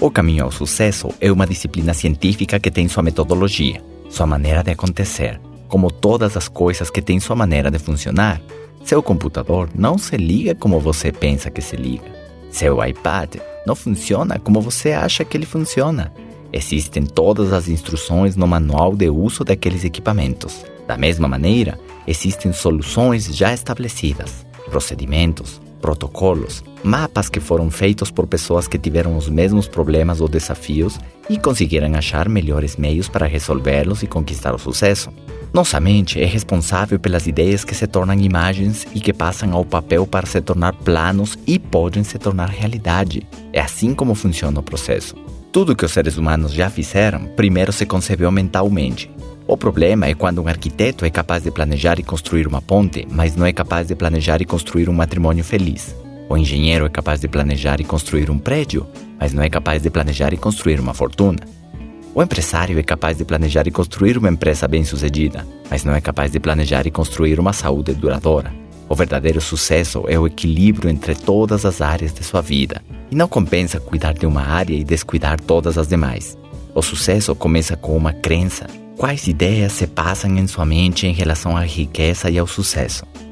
O caminho ao sucesso é uma disciplina científica que tem sua metodologia, sua maneira de acontecer, como todas as coisas que têm sua maneira de funcionar. Seu computador não se liga como você pensa que se liga. Seu iPad não funciona como você acha que ele funciona. Existem todas as instruções no manual de uso daqueles equipamentos. Da mesma maneira, existem soluções já estabelecidas, procedimentos, protocolos, mapas que foram feitos por pessoas que tiveram os mesmos problemas ou desafios e conseguiram achar melhores meios para resolvê-los e conquistar o sucesso. Nossa mente é responsável pelas ideias que se tornam imagens e que passam ao papel para se tornar planos e podem se tornar realidade. É assim como funciona o processo. Tudo que os seres humanos já fizeram, primeiro se concebeu mentalmente. O problema é quando um arquiteto é capaz de planejar e construir uma ponte, mas não é capaz de planejar e construir um matrimônio feliz. O engenheiro é capaz de planejar e construir um prédio, mas não é capaz de planejar e construir uma fortuna. O empresário é capaz de planejar e construir uma empresa bem-sucedida, mas não é capaz de planejar e construir uma saúde duradoura. O verdadeiro sucesso é o equilíbrio entre todas as áreas de sua vida, e não compensa cuidar de uma área e descuidar todas as demais. O sucesso começa com uma crença, Quais ideias se passam em sua mente em relação à riqueza e ao sucesso?